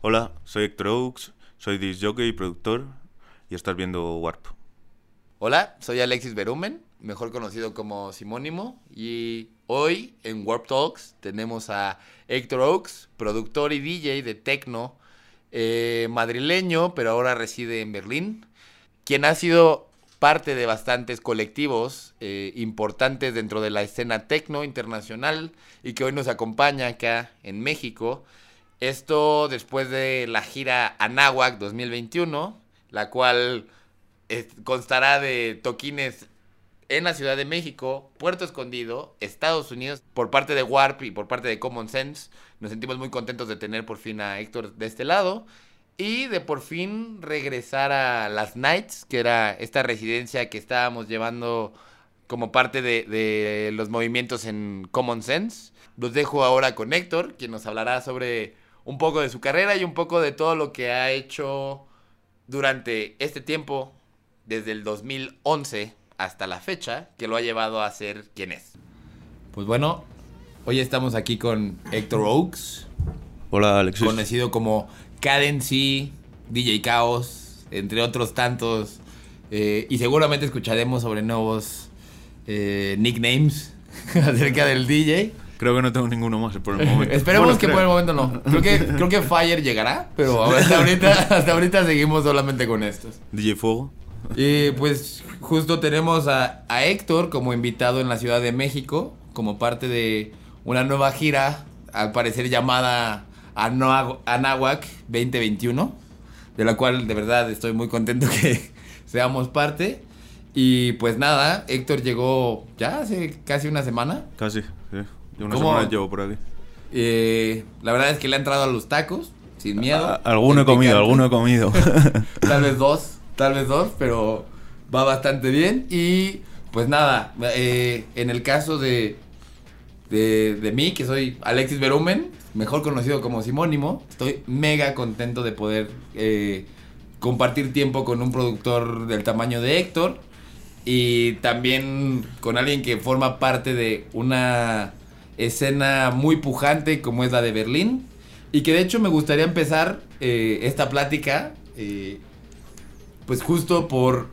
Hola, soy Héctor Oaks, soy disc jockey y productor y estás viendo Warp. Hola, soy Alexis Berumen, mejor conocido como Simónimo, y hoy en Warp Talks tenemos a Héctor Oaks, productor y DJ de techno, eh, madrileño, pero ahora reside en Berlín, quien ha sido parte de bastantes colectivos eh, importantes dentro de la escena techno internacional y que hoy nos acompaña acá en México. Esto después de la gira Anáhuac 2021, la cual eh, constará de toquines en la Ciudad de México, Puerto Escondido, Estados Unidos, por parte de Warp y por parte de Common Sense. Nos sentimos muy contentos de tener por fin a Héctor de este lado y de por fin regresar a las Nights, que era esta residencia que estábamos llevando como parte de, de los movimientos en Common Sense. Los dejo ahora con Héctor, quien nos hablará sobre un poco de su carrera y un poco de todo lo que ha hecho durante este tiempo, desde el 2011 hasta la fecha, que lo ha llevado a ser quien es. Pues bueno, hoy estamos aquí con Héctor Oaks, Hola, Alexis. conocido como Cadency, DJ Chaos, entre otros tantos. eh, y seguramente escucharemos sobre nuevos eh, nicknames acerca del DJ. Creo que no tengo ninguno más por el momento. Esperemos Bueno, que creo. por el momento no. Creo que, creo que Fire llegará, pero hasta ahorita, hasta ahorita seguimos solamente con estos. DJ Fuego. Y pues justo tenemos a, a Héctor como invitado en la Ciudad de México, como parte de una nueva gira, al parecer llamada Anáhuac 2021, de la cual de verdad estoy muy contento que seamos parte. Y pues nada, Héctor llegó ya hace casi una semana. Casi, sí. Yo una ¿Cómo? semana llevo por aquí. Eh, la verdad es que le ha entrado a los tacos, sin miedo. A- alguno he comido, alguno he comido. Tal vez dos, tal vez dos, pero va bastante bien. Y pues nada, eh, en el caso de, de, de mí, que soy Alexis Berumen, mejor conocido como Simónimo, estoy mega contento de poder eh, compartir tiempo con un productor del tamaño de Héctor y también con alguien que forma parte de una escena muy pujante como es la de Berlín. Y que de hecho me gustaría empezar eh, esta plática, eh, pues justo por,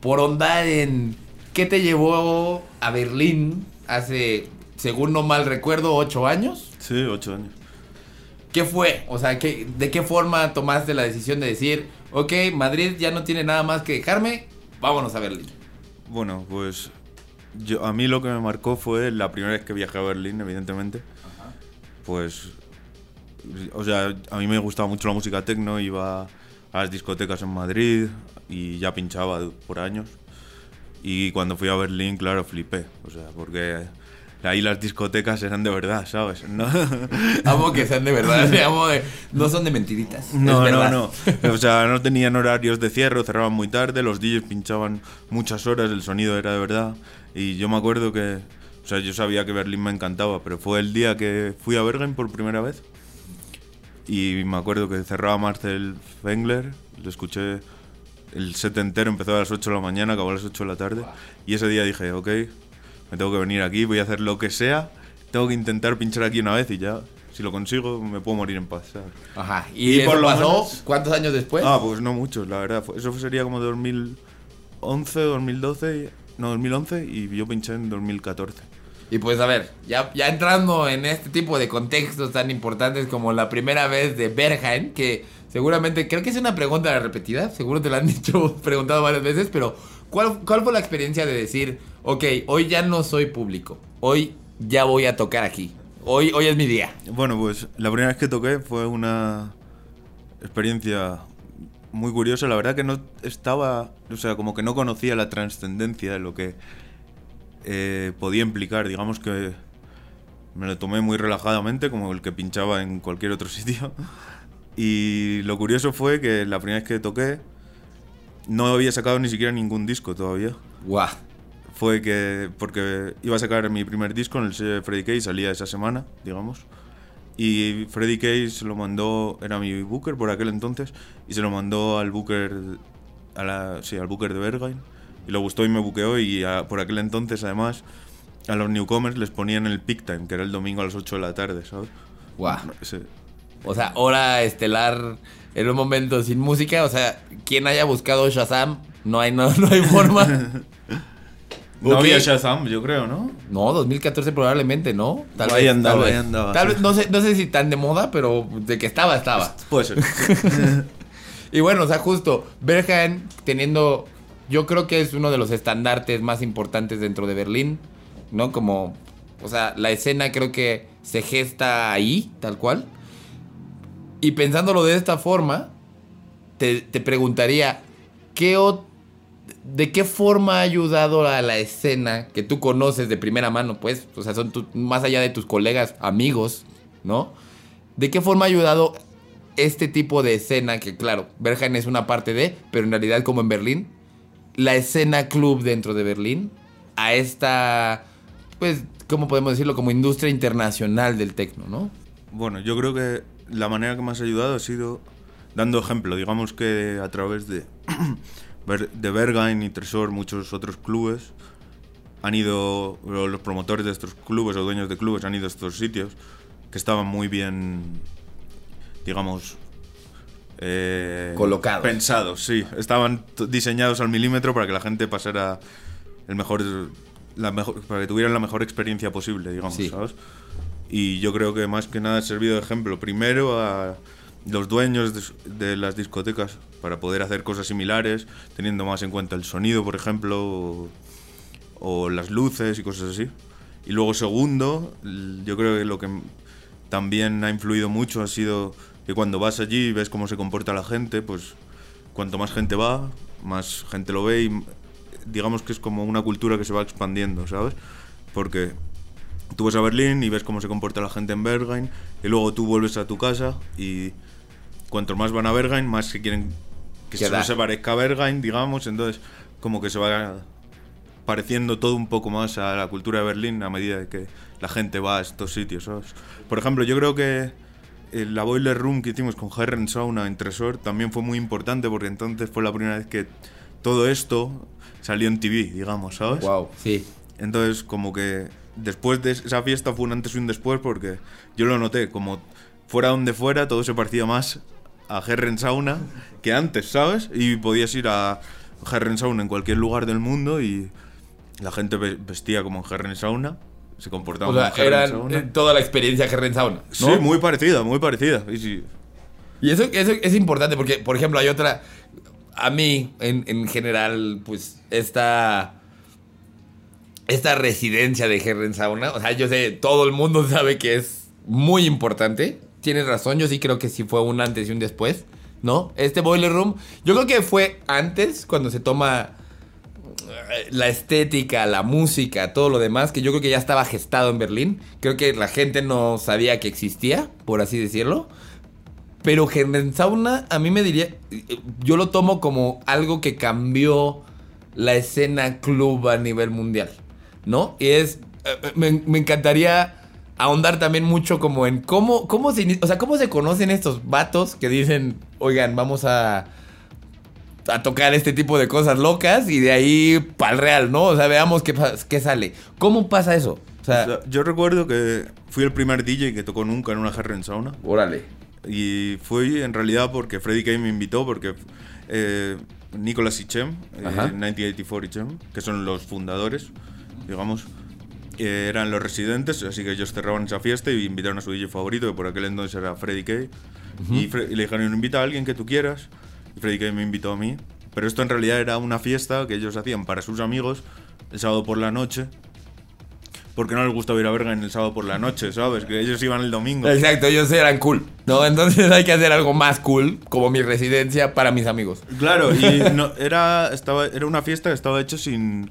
por ondar en qué te llevó a Berlín hace, según no mal recuerdo, ocho años. sí, ocho años. ¿Qué fue? O sea, ¿qué, ¿de qué forma tomaste la decisión de decir, ok, Madrid ya no tiene nada más que dejarme, vámonos a Berlín? Bueno, pues yo, a mí lo que me marcó fue la primera vez que viajé a Berlín, evidentemente. Pues, o sea, a mí me gustaba mucho la música techno, iba a las discotecas en Madrid y ya pinchaba por años. Y cuando fui a Berlín, claro, flipé. O sea, porque ahí las discotecas eran de verdad, ¿sabes? No, Amo que sean de verdad, amo de- no son de mentiritas. no, no, no. O sea, no tenían horarios de cierre, cerraban muy tarde, los DJs pinchaban muchas horas, el sonido era de verdad. Y yo me acuerdo que, o sea, yo sabía que Berlín me encantaba, pero fue el día que fui a Bergen por primera vez. Y me acuerdo que cerraba Marcel Fengler, lo escuché el set entero, empezó a las 8 de la mañana, acabó a las 8 de la tarde. Y ese día dije, ok, me tengo que venir aquí, voy a hacer lo que sea, tengo que intentar pinchar aquí una vez y ya, si lo consigo, me puedo morir en paz. ¿sabes? Ajá, y, por lo pasó menos- cuántos años después? Ah, pues no muchos, la verdad. Eso sería como 2011, 2012, no, 2011 y yo pinché en 2014. Y pues a ver, ya, ya entrando en este tipo de contextos tan importantes como la primera vez de Berghain, que seguramente creo que es una pregunta repetida, seguro te la han dicho, preguntado varias veces, pero ¿cuál, ¿cuál fue la experiencia de decir, ok, hoy ya no soy público, hoy ya voy a tocar aquí, hoy, hoy es mi día? Bueno, pues la primera vez que toqué fue una experiencia muy curiosa. La verdad que no estaba, o sea, como que no conocía la trascendencia de lo que eh, podía implicar. Digamos que me lo tomé muy relajadamente, como el que pinchaba en cualquier otro sitio. Y lo curioso fue que la primera vez que toqué no había sacado ni siquiera ningún disco todavía. Guau. fue que porque iba a sacar mi primer disco en el sello de Freddy Case, salía esa semana, digamos. Y Freddy Case se lo mandó, era mi booker por aquel entonces, y se lo mandó al booker, a la, sí, al booker de Berghain. Y le gustó y me buqueó y a- por aquel entonces además a los newcomers les ponían el peak time, que era el domingo a las 8 de la tarde, ¿sabes? Guau. Ese- O sea, hora estelar en un momento sin música. O sea, quien haya buscado Shazam, no hay, no, no hay forma. No había Shazam, yo creo, ¿no? No, 2014 probablemente, ¿no? Tal Ahí vez, andaba, tal ahí vez. andaba, Tal sí. vez, no sé, no sé si tan de moda, pero de que estaba, estaba. Puede ser. Y bueno, o sea, justo, Berghain teniendo, yo creo que es uno de los estandartes más importantes dentro de Berlín, ¿no? Como, o sea, la escena creo que se gesta ahí, tal cual. Y pensándolo de esta forma, te, te preguntaría, ¿qué o- ¿de qué forma ha ayudado a la escena que tú conoces de primera mano, pues? O sea, son tu- más allá de tus colegas, amigos, ¿no? ¿De qué forma ha ayudado este tipo de escena que, claro, Berghain es una parte de, pero en realidad como en Berlín, la escena club dentro de Berlín a esta, pues, ¿cómo podemos decirlo? Como industria internacional del tecno, ¿no? Bueno, yo creo que la manera que más ha ayudado ha sido dando ejemplo. Digamos que a través de, de Berghain y Tresor, muchos otros clubes han ido, los promotores de estos clubes o dueños de clubes han ido a estos sitios que estaban muy bien, digamos, eh, Colocados. Pensados, sí. Estaban diseñados al milímetro para que la gente pasara el mejor, la mejor, para que tuvieran la mejor experiencia posible, digamos, Sí. ¿sabes? Y yo creo que más que nada ha servido de ejemplo primero a los dueños de, de las discotecas para poder hacer cosas similares, teniendo más en cuenta el sonido, por ejemplo, o, o las luces y cosas así. Y luego segundo, yo creo que lo que también ha influido mucho ha sido que cuando vas allí y ves cómo se comporta la gente, pues cuanto más gente va, más gente lo ve y digamos que es como una cultura que se va expandiendo, ¿sabes? Porque tú vas a Berlín y ves cómo se comporta la gente en Berghain y luego tú vuelves a tu casa y cuanto más van a Berghain, más se quieren que se, se parezca a Berghain, digamos, entonces como que se va pareciendo todo un poco más a la cultura de Berlín a medida de que la gente va a estos sitios, ¿sabes? Por ejemplo, yo creo que eh, la Boiler Room que hicimos con Herren Sauna en Tresor también fue muy importante porque entonces fue la primera vez que todo esto salió en TV, digamos, ¿sabes? Wow, sí. Entonces, como que después de esa fiesta fue un antes y un después porque yo lo noté, como fuera donde fuera, todo se parecía más a Herren Sauna que antes, ¿sabes? Y podías ir a Herren Sauna en cualquier lugar del mundo y la gente ve- vestía como en Herren Sauna, se comportaba O sea, como Sauna. eh, toda la experiencia Herren Sauna, ¿no? Sí, muy parecida, muy parecida. Y sí, Y eso, eso es importante porque, por ejemplo, hay otra. A mí, en, en general, pues, esta. Esta residencia de Herren Sauna. O sea, yo sé, todo el mundo sabe que es muy importante. Tienes razón, yo sí creo que sí fue un antes y un después, ¿no? Este Boiler Room. Yo creo que fue antes, cuando se toma eh, la estética, la música, todo lo demás, que yo creo que ya estaba gestado en Berlín. Creo que la gente no sabía que existía, por así decirlo. Pero Sauna a mí me diría, yo lo tomo como algo que cambió la escena club a nivel mundial, ¿no? Y es, eh, me, me encantaría ahondar también mucho como en cómo, cómo se, o sea, cómo se conocen estos vatos que dicen, oigan, vamos a, a tocar este tipo de cosas locas y de ahí para el real, ¿no? O sea, veamos qué, qué sale. ¿Cómo pasa eso? O sea, O sea, yo recuerdo que fui el primer DJ que tocó nunca en una Herren Sauna. órale. Y fue en realidad porque Freddy Kay me invitó, porque eh, Nicolas y Chem, eh, Ajá. 1984 y Chem, que son los fundadores, digamos, eh, eran los residentes, así que ellos cerraban esa fiesta y invitaron a su DJ favorito, que por aquel entonces era Freddy Kay. y, Fre- y le dijeron, invita a alguien que tú quieras. Y Freddy Kay me invitó a mí. Pero esto en realidad era una fiesta que ellos hacían para sus amigos el sábado por la noche. Porque no les gustaba ir a verga en el sábado por la noche, ¿sabes? Que ellos iban el domingo. Exacto, ellos eran cool, ¿no? Entonces hay que hacer algo más cool, como mi residencia para mis amigos. Claro, y no, era, estaba, era una fiesta que estaba hecha sin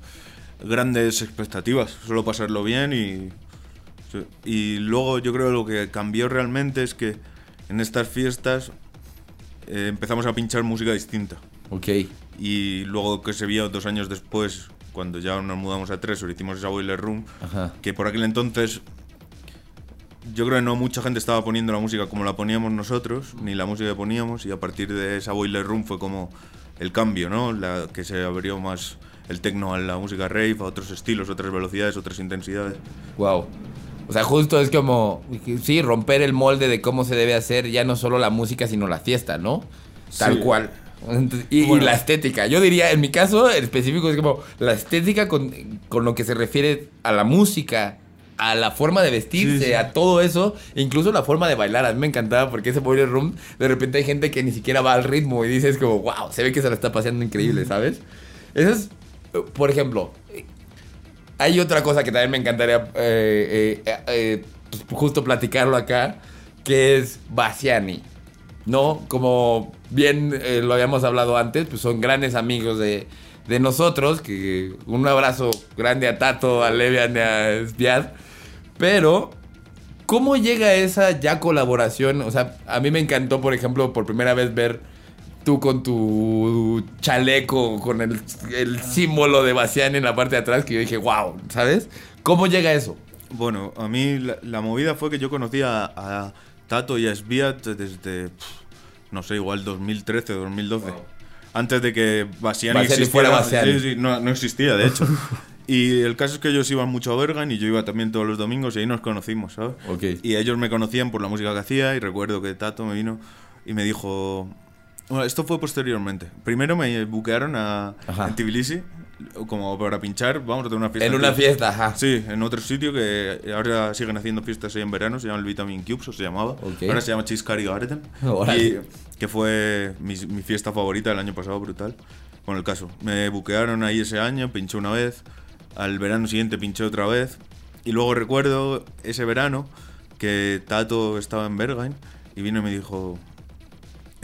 grandes expectativas, solo pasarlo bien y... Y luego yo creo que lo que cambió realmente es que en estas fiestas eh, empezamos a pinchar música distinta. Ok. Y luego que se vio dos años después, cuando ya nos mudamos a Tresor, hicimos esa Boiler Room, Ajá. que por aquel entonces yo creo que no mucha gente estaba poniendo la música como la poníamos nosotros, ni la música que poníamos, y a partir de esa Boiler Room fue como el cambio, ¿no? La, que se abrió más el techno a la música rave, a otros estilos, otras velocidades, otras intensidades. Wow. O sea, justo es como, sí, romper el molde de cómo se debe hacer ya no solo la música, sino la fiesta, ¿no? Tal Sí. cual. Entonces, Y, y Bueno. la estética. Yo diría, en mi caso en específico, es como la estética con, con lo que se refiere a la música, a la forma de vestirse, Sí, sí. a todo eso, incluso la forma de bailar. A mí me encantaba porque ese Boiler Room, de repente hay gente que ni siquiera va al ritmo y dices como, wow, se ve que se la está paseando increíble, ¿sabes? Eso es, por ejemplo, hay otra cosa que también me encantaría eh, eh, eh, pues, justo platicarlo acá, que es Bassiani. ¿No? Como bien lo habíamos hablado antes, pues son grandes amigos de, de nosotros. Que un abrazo grande a Tato, a Levian y a Spiad. Pero, ¿cómo llega esa ya colaboración? O sea, a mí me encantó, por ejemplo, por primera vez ver tú con tu chaleco, con el, el símbolo de Bassiani en la parte de atrás, que yo dije, wow, ¿sabes? ¿Cómo llega eso? Bueno, a mí la, la movida fue que yo conocía a, a Tato y a Sviat desde, no sé, igual 2013 o 2012. Antes de que Bassiani existiera. fuera. Sí, sí, no, no existía, de hecho. y el caso es que ellos iban mucho a Bergen y yo iba también todos los domingos y ahí nos conocimos, ¿sabes? Ok. Y ellos me conocían por la música que hacía y recuerdo que Tato me vino y me dijo... Bueno, esto fue posteriormente. Primero me buquearon a, Ajá. en Tbilisi como para pinchar, vamos a tener una fiesta. En aquí. una fiesta, ajá. Sí, en otro sitio que ahora siguen haciendo fiestas ahí en verano, se llama el Vitamin Cubes, o se llamaba. Ahora se llama Cheesecake Garden. Y que fue mi, mi fiesta favorita del año pasado, brutal. Con el caso, me buquearon ahí ese año, pinché una vez, al verano siguiente pinché otra vez. Y luego recuerdo ese verano que Tato estaba en Berghain y vino y me dijo,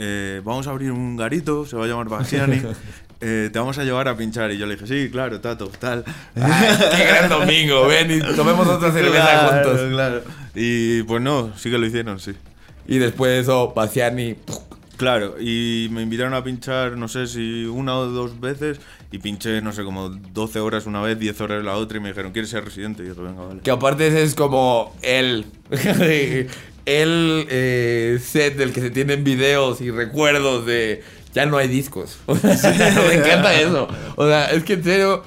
eh, vamos a abrir un garito, se va a llamar Bassiani, eh, te vamos a llevar a pinchar. Y yo le dije, sí, claro, Tato, tal. Ay, qué gran domingo, ven y tomemos otra cerveza Claro, juntos. claro. Y pues no, sí que lo hicieron, sí. Y después de eso, Bassiani. Claro, y me invitaron a pinchar, no sé si una o dos veces, y pinché, no sé, como 12 horas una vez, 10 horas la otra, y me dijeron, ¿quieres ser residente? Y dije, venga, vale. Que aparte ese es como el. El eh, set del que se tienen videos y recuerdos de. Ya no hay discos. O sea, me encanta eso. O sea, es que en serio.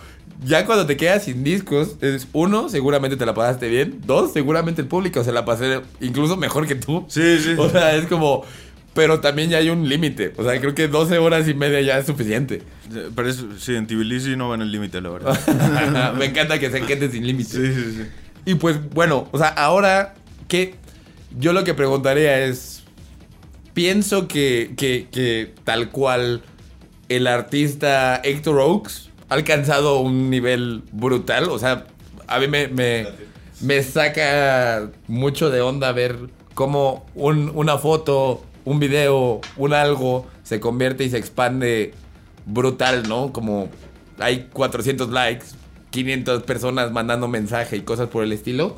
Ya cuando te quedas sin discos, es uno, seguramente te la pasaste bien. Dos, seguramente el público se la pasé incluso mejor que tú. Sí, sí. O sea, es como. Pero también ya hay un límite. O sea, creo que 12 horas y media ya es suficiente. Pero es, sí, en Tbilisi no va en el límite, la verdad. Me encanta que se quede sin límite. Sí, sí, sí. Y pues bueno, o sea, ahora que yo lo que preguntaría es, pienso que, que, que tal cual el artista Héctor Oaks ha alcanzado un nivel brutal, o sea, a mí me, me, me saca mucho de onda ver cómo un- una foto, un video, un algo se convierte y se expande brutal, ¿no? Como hay 400 likes, 500 personas mandando mensaje y cosas por el estilo.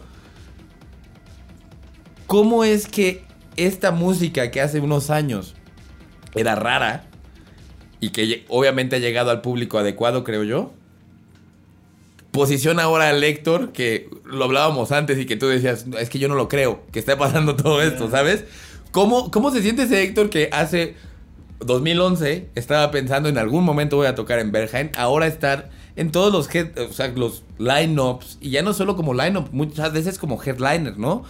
¿Cómo es que esta música que hace unos años era rara y que obviamente ha llegado al público adecuado, creo yo? Posiciona ahora al Héctor, que lo hablábamos antes y que tú decías, es que yo no lo creo, que está pasando todo esto, ¿sabes? ¿Cómo, cómo se siente ese Héctor que hace 2011 estaba pensando en algún momento voy a tocar en Berghain, ahora estar en todos los, head- o sea, los lineups, y ya no solo como lineup, muchas veces como headliner, ¿no?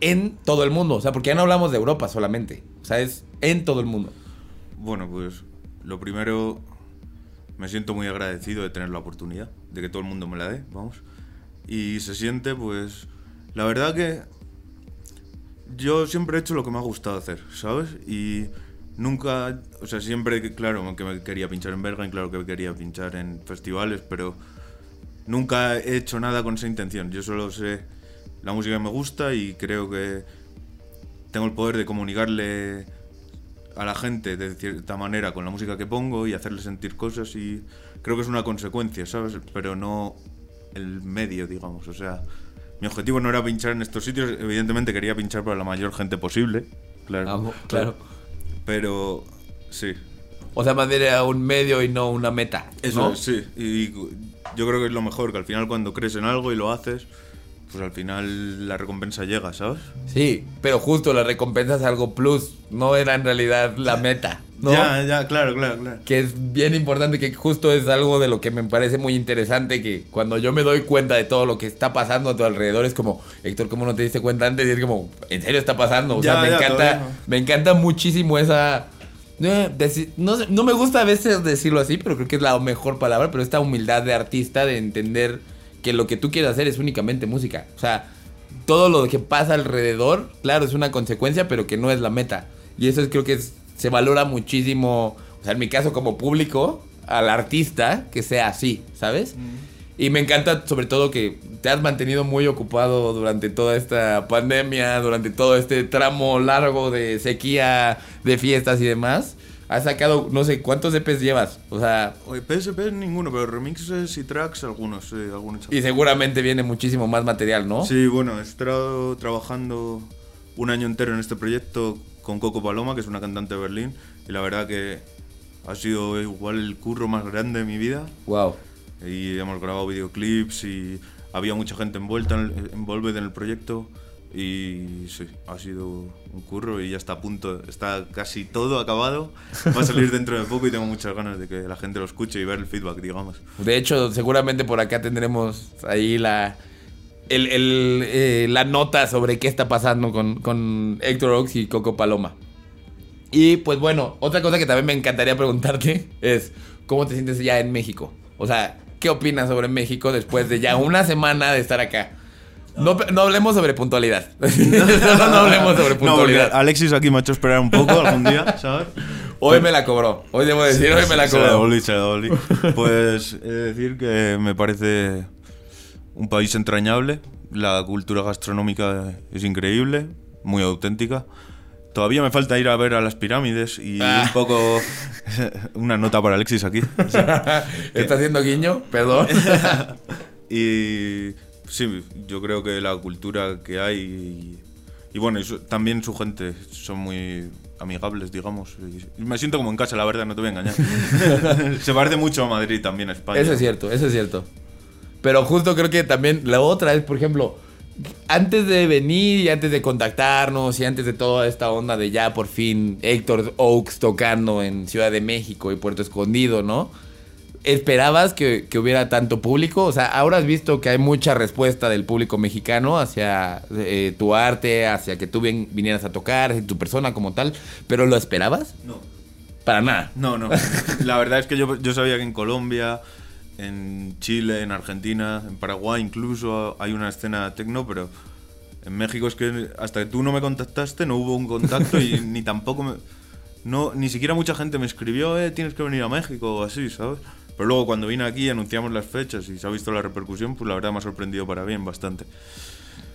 En todo el mundo, o sea, porque ya no hablamos de Europa solamente, o sea, es en todo el mundo. Bueno, pues lo primero, me siento muy agradecido de tener la oportunidad, de que todo el mundo me la dé, vamos. Y se siente, pues, la verdad que yo siempre he hecho lo que me ha gustado hacer, ¿sabes? Y nunca, o sea, siempre, claro, que me quería pinchar en Bergen, claro que quería pinchar en festivales, pero nunca he hecho nada con esa intención. Yo solo sé la música me gusta y creo que tengo el poder de comunicarle a la gente de cierta manera con la música que pongo y hacerle sentir cosas y creo que es una consecuencia, ¿sabes? Pero no el medio, digamos. O sea, mi objetivo no era pinchar en estos sitios, evidentemente quería pinchar para la mayor gente posible, claro. Amo, claro. Pero sí, O sea, más era un medio y no una meta. eso sí. Y yo creo que es lo mejor, que al final cuando crees en algo y lo haces, pues al final la recompensa llega, ¿sabes? Sí, pero justo la recompensa es algo plus, no era en realidad la meta. ¿no? Ya, ya, claro, claro, claro. Que es bien importante, que justo es algo de lo que me parece muy interesante, que cuando yo me doy cuenta de todo lo que está pasando a tu alrededor, es como, Héctor, ¿cómo no te diste cuenta antes? Y es como, ¿en serio está pasando? O sea, me ya, encanta, no. me encanta muchísimo esa... eh, deci- No, no me gusta a veces decirlo así, pero creo que es la mejor palabra, pero esta humildad de artista de entender que lo que tú quieres hacer es únicamente música. O sea, todo lo que pasa alrededor, claro, es una consecuencia, pero que no es la meta. Y eso es, creo que es- se valora muchísimo, o sea, en mi caso como público, al artista, que sea así, ¿sabes? Y me encanta sobre todo que te has mantenido muy ocupado durante toda esta pandemia, durante todo este tramo largo de sequía, de fiestas y demás. Has sacado, no sé, ¿cuántos EPs llevas? O sea, Oye, PSP ninguno, pero remixes y tracks algunos, sí, algunos. y seguramente viene muchísimo más material, ¿no? Sí, bueno, he estado trabajando un año entero en este proyecto con Coco Paloma, que es una cantante de Berlín, y la verdad que ha sido igual el curro más grande de mi vida. Wow. Y hemos grabado videoclips y había mucha gente envuelta en el, envolvida en el proyecto. Y sí, ha sido un curro y ya está a punto, está casi todo acabado. Va a salir dentro de poco y tengo muchas ganas de que la gente lo escuche y ver el feedback, digamos. De hecho, seguramente por acá tendremos ahí la, el- el, eh, la nota sobre qué está pasando con, con Héctor Ox y Coco Paloma. Y pues bueno, otra cosa que también me encantaría preguntarte es, ¿cómo te sientes ya en México? O sea, ¿qué opinas sobre México después de ya una semana de estar acá? No, no hablemos sobre puntualidad. no, no hablemos sobre No, puntualidad. Alexis aquí me ha hecho esperar un poco algún día, ¿sabes? Hoy me la cobró. Hoy debo decir, hoy me la cobró. se la. Pues he de decir que me parece un país entrañable. La cultura gastronómica es increíble, muy auténtica. Todavía me falta ir a ver a las pirámides y Ah. un poco una nota para Alexis aquí. O sea, ¿Está haciendo guiño? Perdón. y sí, yo creo que la cultura que hay y, bueno, también su gente son muy amigables, digamos. Me siento como en casa, la verdad, no te voy a engañar. Se parece mucho a Madrid también, a España. Eso es cierto, eso es cierto. Pero justo creo que también la otra es, por ejemplo, antes de venir y antes de contactarnos y antes de toda esta onda de ya por fin Héctor Oaks tocando en Ciudad de México y Puerto Escondido, ¿no? ¿Esperabas que, que hubiera tanto público? O sea, ahora has visto que hay mucha respuesta del público mexicano hacia eh, tu arte, hacia que tú bien- vinieras a tocar, tu persona como tal, pero ¿lo esperabas? No. Para nada. No, no. La verdad es que yo, yo sabía que en Colombia, en Chile, en Argentina, en Paraguay incluso hay una escena tecno, pero en México es que hasta que tú no me contactaste no hubo un contacto y ni tampoco me... No, ni siquiera mucha gente me escribió, eh, tienes que venir a México o así, ¿sabes? Pero luego cuando vine aquí anunciamos las fechas y se ha visto la repercusión, pues la verdad me ha sorprendido para bien bastante.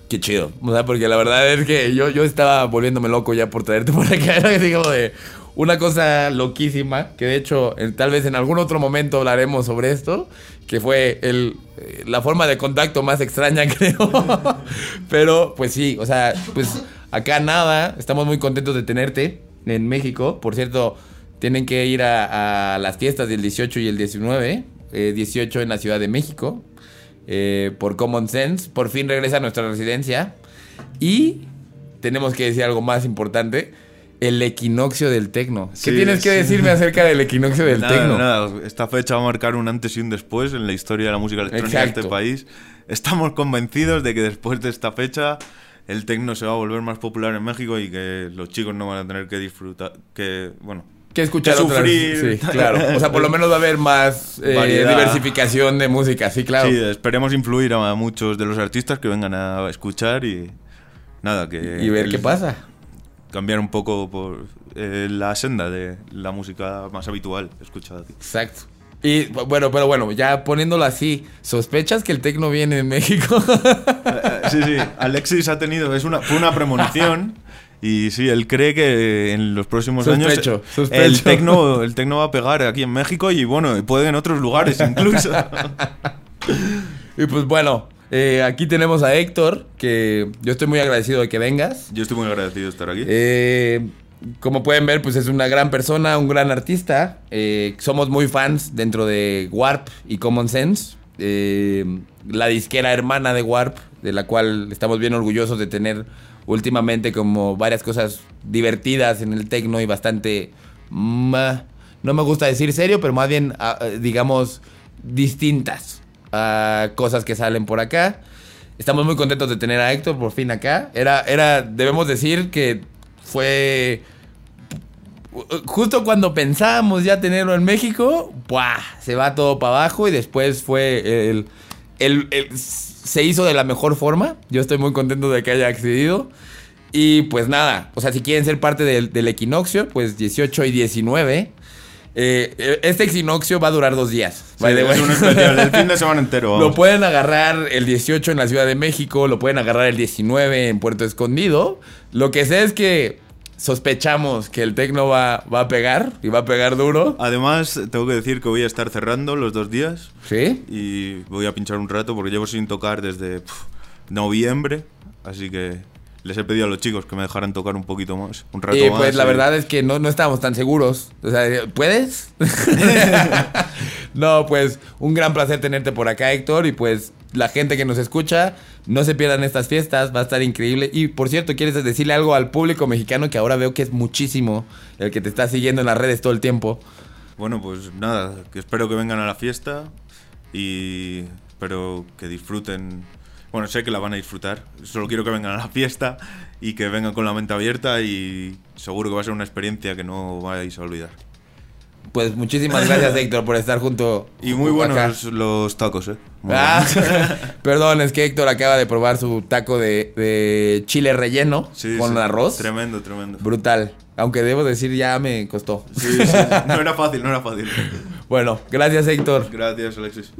Qué chido. O sea, porque la verdad es que yo, yo estaba volviéndome loco ya por traerte por acá. Era como de una cosa loquísima. Que de hecho, tal vez en algún otro momento hablaremos sobre esto. Que fue el, eh, la forma de contacto más extraña, creo. Pero, pues sí, o sea, pues acá nada. Estamos muy contentos de tenerte en México. Por cierto, tienen que ir a, a las fiestas del 18 y el 19. eh, 18 en la Ciudad de México eh, por Common Sense. Por fin regresa a nuestra residencia. Y tenemos que decir algo más importante. El equinoccio del tecno. ¿Qué Sí, tienes que sí. decirme acerca del equinoccio del Nada, tecno? nada, esta fecha va a marcar un antes y un después en la historia de la música electrónica de este país. Estamos convencidos de que después de esta fecha el tecno se va a volver más popular en México y que los chicos no van a tener que disfrutar, que bueno, Que escuchar Que otras- sufrir. Sí, claro. O sea, por lo menos va a haber más eh, diversificación de música. Sí, claro. sí, esperemos influir a muchos de los artistas que vengan a escuchar y nada, que y ver el- qué pasa. Cambiar un poco por eh, la senda de la música más habitual escuchada aquí. Exacto. Y bueno, pero bueno, ya poniéndolo así, ¿sospechas que el tecno viene en México? Eh, Sí, sí, Alexis ha tenido, es una, fue una premonición y sí, él cree que en los próximos Sospecho, años sospecho. el tecno, el tecno va a pegar aquí en México y bueno, puede en otros lugares incluso. y pues bueno, eh, aquí tenemos a Héctor, que yo estoy muy agradecido de que vengas. Yo estoy muy agradecido de estar aquí. Eh, como pueden ver, pues es una gran persona, un gran artista. Eh, somos muy fans dentro de Warp y Common Sense. Eh, la disquera hermana de Warp, de la cual estamos bien orgullosos de tener últimamente como varias cosas divertidas en el tecno y bastante mm, no me gusta decir serio, pero más bien, ah, eh, digamos, distintas a cosas que salen por acá. Estamos muy contentos de tener a Héctor por fin acá. Era, era, debemos decir que fue justo cuando pensábamos ya tenerlo en México, ¡buah! se va todo para abajo y después fue el, el- se hizo de la mejor forma. Yo estoy muy contento de que haya accedido. Y pues nada, o sea, si quieren ser parte del, del equinoccio, pues 18 y 19. eh, este equinoccio va a durar dos días. Sí, un especial, el fin de semana entero. Lo pueden agarrar el 18 en la Ciudad de México, lo pueden agarrar el 19 en Puerto Escondido. Lo que sé es que sospechamos que el tecno va, va a pegar y va a pegar duro. Además, tengo que decir que voy a estar cerrando los dos días ¿Sí? y voy a pinchar un rato porque llevo sin tocar desde pf, noviembre, así que les he pedido a los chicos que me dejaran tocar un poquito más, un rato Y más. pues la y- verdad es que no, no estábamos tan seguros. O sea, ¿puedes? no, pues un gran placer tenerte por acá, Héctor. Y pues la gente que nos escucha, no se pierdan estas fiestas, va a estar increíble. Y por cierto, ¿quieres decirle algo al público mexicano que ahora veo que es muchísimo el que te está siguiendo en las redes todo el tiempo? Bueno, pues nada, espero que vengan a la fiesta y espero que disfruten. Bueno, sé que la van a disfrutar, solo quiero que vengan a la fiesta y que vengan con la mente abierta y seguro que va a ser una experiencia que no vais a olvidar. Pues muchísimas gracias, Héctor, por estar junto. Y muy acá. buenos los tacos, ¿eh? Ah, perdón, es que Héctor acaba de probar su taco de, de chile relleno Sí, con sí, arroz. Tremendo, tremendo. Brutal. Aunque debo decir, ya me costó. Sí, sí, no era fácil, no era fácil. Bueno, gracias Héctor. Gracias, Alexis.